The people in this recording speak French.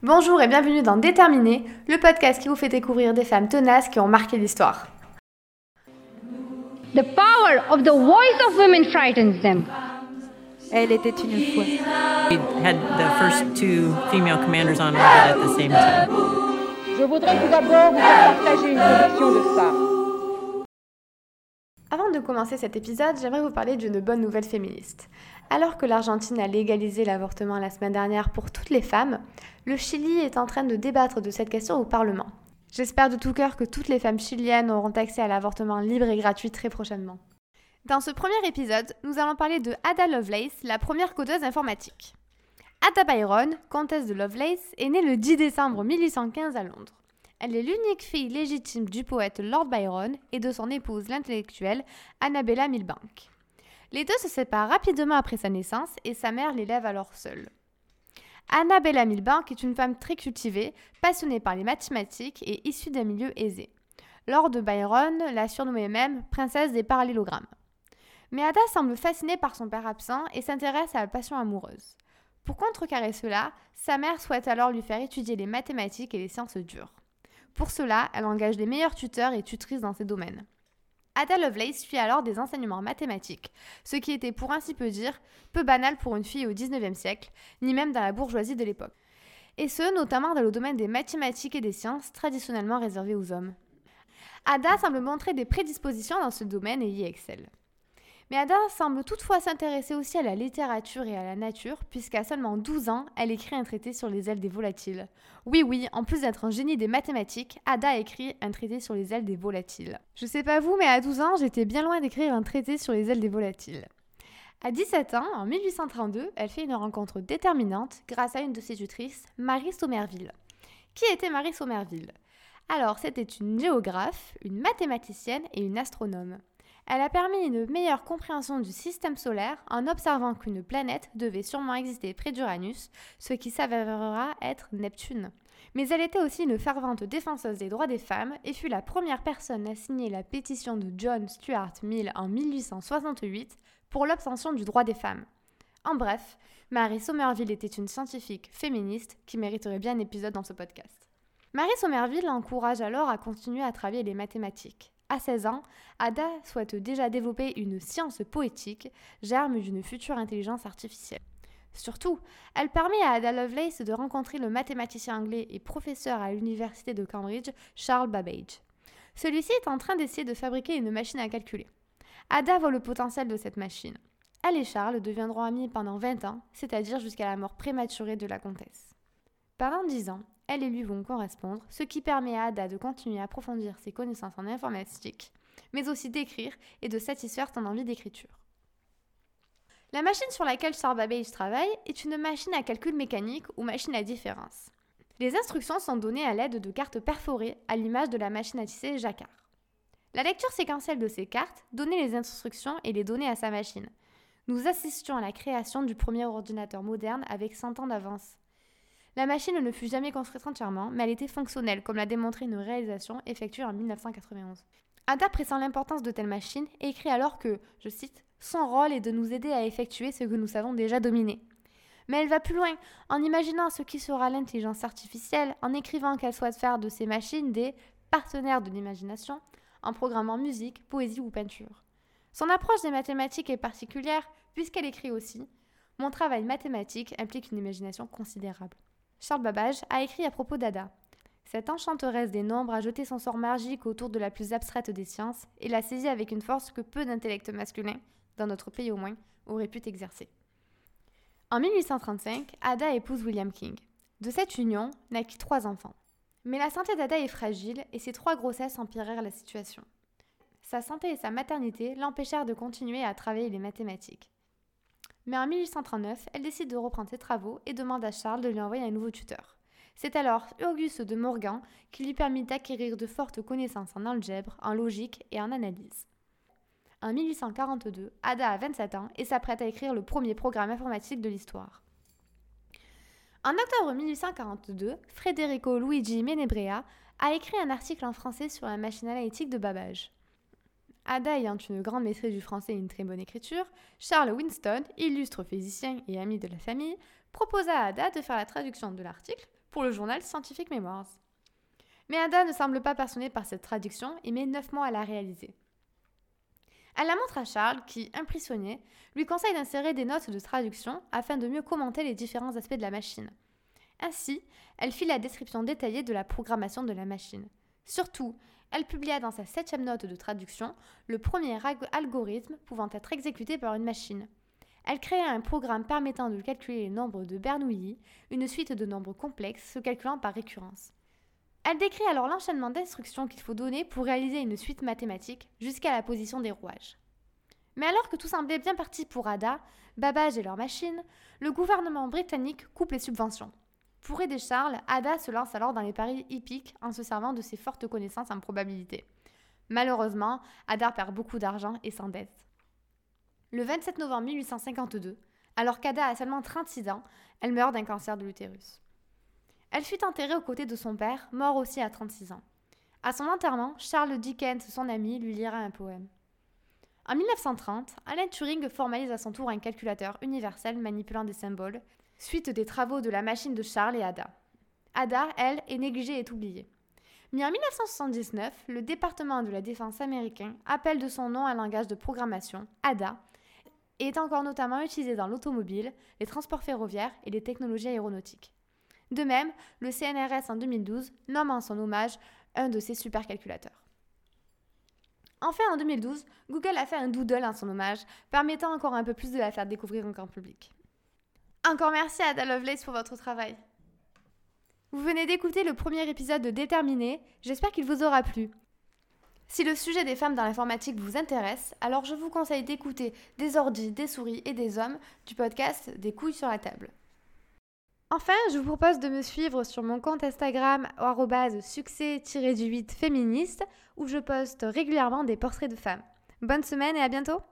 Bonjour et bienvenue dans Déterminé, le podcast qui vous fait découvrir des femmes tenaces qui ont marqué l'histoire. The power of the voice of women frightens them. Elle était une fois. We had the first two female commanders on at the same time. Je voudrais tout d'abord vous partager une conviction de phare. De commencer cet épisode, j'aimerais vous parler d'une bonne nouvelle féministe. Alors que l'Argentine a légalisé l'avortement la semaine dernière pour toutes les femmes, le Chili est en train de débattre de cette question au Parlement. J'espère de tout cœur que toutes les femmes chiliennes auront accès à l'avortement libre et gratuit très prochainement. Dans ce premier épisode, nous allons parler de Ada Lovelace, la première codeuse informatique. Ada Byron, comtesse de Lovelace, est née le 10 décembre 1815 à Londres. Elle est l'unique fille légitime du poète Lord Byron et de son épouse l'intellectuelle Annabella Milbank. Les deux se séparent rapidement après sa naissance et sa mère l'élève alors seule. Annabella Milbank est une femme très cultivée, passionnée par les mathématiques et issue d'un milieu aisé. Lord Byron l'a surnommée même princesse des parallélogrammes. Mais Ada semble fascinée par son père absent et s'intéresse à la passion amoureuse. Pour contrecarrer cela, sa mère souhaite alors lui faire étudier les mathématiques et les sciences dures. Pour cela, elle engage les meilleurs tuteurs et tutrices dans ces domaines. Ada Lovelace suit alors des enseignements mathématiques, ce qui était pour ainsi peu dire peu banal pour une fille au XIXe siècle, ni même dans la bourgeoisie de l'époque. Et ce, notamment dans le domaine des mathématiques et des sciences traditionnellement réservées aux hommes. Ada semble montrer des prédispositions dans ce domaine et y excelle. Mais Ada semble toutefois s'intéresser aussi à la littérature et à la nature, puisqu'à seulement 12 ans, elle écrit un traité sur les ailes des volatiles. Oui, oui, en plus d'être un génie des mathématiques, Ada écrit un traité sur les ailes des volatiles. Je sais pas vous, mais à 12 ans, j'étais bien loin d'écrire un traité sur les ailes des volatiles. À 17 ans, en 1832, elle fait une rencontre déterminante grâce à une de ses tutrices, Marie Somerville. Qui était Marie Somerville Alors, c'était une géographe, une mathématicienne et une astronome. Elle a permis une meilleure compréhension du système solaire en observant qu'une planète devait sûrement exister près d'Uranus, ce qui s'avérera être Neptune. Mais elle était aussi une fervente défenseuse des droits des femmes et fut la première personne à signer la pétition de John Stuart Mill en 1868 pour l'obtention du droit des femmes. En bref, Marie Somerville était une scientifique féministe qui mériterait bien un épisode dans ce podcast. Marie Somerville l'encourage alors à continuer à travailler les mathématiques. À 16 ans, Ada souhaite déjà développer une science poétique, germe d'une future intelligence artificielle. Surtout, elle permet à Ada Lovelace de rencontrer le mathématicien anglais et professeur à l'université de Cambridge, Charles Babbage. Celui-ci est en train d'essayer de fabriquer une machine à calculer. Ada voit le potentiel de cette machine. Elle et Charles deviendront amis pendant 20 ans, c'est-à-dire jusqu'à la mort prématurée de la comtesse. Pendant 10 ans, elle et lui vont correspondre, ce qui permet à Ada de continuer à approfondir ses connaissances en informatique, mais aussi d'écrire et de satisfaire son envie d'écriture. La machine sur laquelle Charles Babbage travaille est une machine à calcul mécanique ou machine à différence. Les instructions sont données à l'aide de cartes perforées à l'image de la machine à tisser Jacquard. La lecture séquentielle de ces cartes donnait les instructions et les données à sa machine. Nous assistions à la création du premier ordinateur moderne avec 100 ans d'avance. La machine ne fut jamais construite entièrement, mais elle était fonctionnelle, comme l'a démontré une réalisation effectuée en 1991. Ada pressent l'importance de telles machines et écrit alors que, je cite, son rôle est de nous aider à effectuer ce que nous savons déjà dominer. Mais elle va plus loin, en imaginant ce qui sera l'intelligence artificielle, en écrivant qu'elle souhaite faire de ces machines des partenaires de l'imagination, en programmant musique, poésie ou peinture. Son approche des mathématiques est particulière, puisqu'elle écrit aussi Mon travail mathématique implique une imagination considérable. Charles Babbage a écrit à propos d'Ada. Cette enchanteresse des nombres a jeté son sort magique autour de la plus abstraite des sciences et l'a saisie avec une force que peu d'intellects masculins, dans notre pays au moins, auraient pu exercer. En 1835, Ada épouse William King. De cette union naquit trois enfants. Mais la santé d'Ada est fragile et ses trois grossesses empirèrent la situation. Sa santé et sa maternité l'empêchèrent de continuer à travailler les mathématiques. Mais en 1839, elle décide de reprendre ses travaux et demande à Charles de lui envoyer un nouveau tuteur. C'est alors Auguste de Morgan qui lui permit d'acquérir de fortes connaissances en algèbre, en logique et en analyse. En 1842, Ada a 27 ans et s'apprête à écrire le premier programme informatique de l'histoire. En octobre 1842, Federico Luigi Menebrea a écrit un article en français sur la machine analytique de Babbage. Ada ayant une grande maîtrise du français et une très bonne écriture, Charles Winston, illustre physicien et ami de la famille, proposa à Ada de faire la traduction de l'article, pour le journal Scientific Memoirs. Mais Ada ne semble pas passionnée par cette traduction et met 9 mois à la réaliser. Elle la montre à Charles qui, impressionné, lui conseille d'insérer des notes de traduction afin de mieux commenter les différents aspects de la machine. Ainsi, elle fit la description détaillée de la programmation de la machine. Surtout, elle publia dans sa septième note de traduction le premier algorithme pouvant être exécuté par une machine. Elle créa un programme permettant de calculer les nombres de Bernoulli, une suite de nombres complexes se calculant par récurrence. Elle décrit alors l'enchaînement d'instructions qu'il faut donner pour réaliser une suite mathématique jusqu'à la position des rouages. Mais alors que tout semblait bien parti pour Ada, Babbage et leurs machines, le gouvernement britannique coupe les subventions. Pour aider Charles, Ada se lance alors dans les paris hippiques en se servant de ses fortes connaissances en probabilité. Malheureusement, Ada perd beaucoup d'argent et s'endette. Le 27 novembre 1852, alors qu'Ada a seulement 36 ans, elle meurt d'un cancer de l'utérus. Elle fut enterrée aux côtés de son père, mort aussi à 36 ans. À son enterrement, Charles Dickens, son ami, lui lira un poème. En 1930, Alan Turing formalise à son tour un calculateur universel manipulant des symboles, suite des travaux de la machine de Charles et Ada. Ada, elle, est négligée et oubliée. Mais en 1979, le département de la défense américain appelle de son nom un langage de programmation, ADA, et est encore notamment utilisé dans l'automobile, les transports ferroviaires et les technologies aéronautiques. De même, le CNRS en 2012 nomme en son hommage un de ses supercalculateurs. Enfin, en 2012, Google a fait un doodle en son hommage, permettant encore un peu plus de la faire découvrir au grand public. Encore merci à Ada Lovelace pour votre travail. Vous venez d'écouter le premier épisode de Déterminé, j'espère qu'il vous aura plu. Si le sujet des femmes dans l'informatique vous intéresse, alors je vous conseille d'écouter Des ordis, des souris et des hommes du podcast Des couilles sur la table. Enfin, je vous propose de me suivre sur mon compte Instagram succès-du-8 féministe où je poste régulièrement des portraits de femmes. Bonne semaine et à bientôt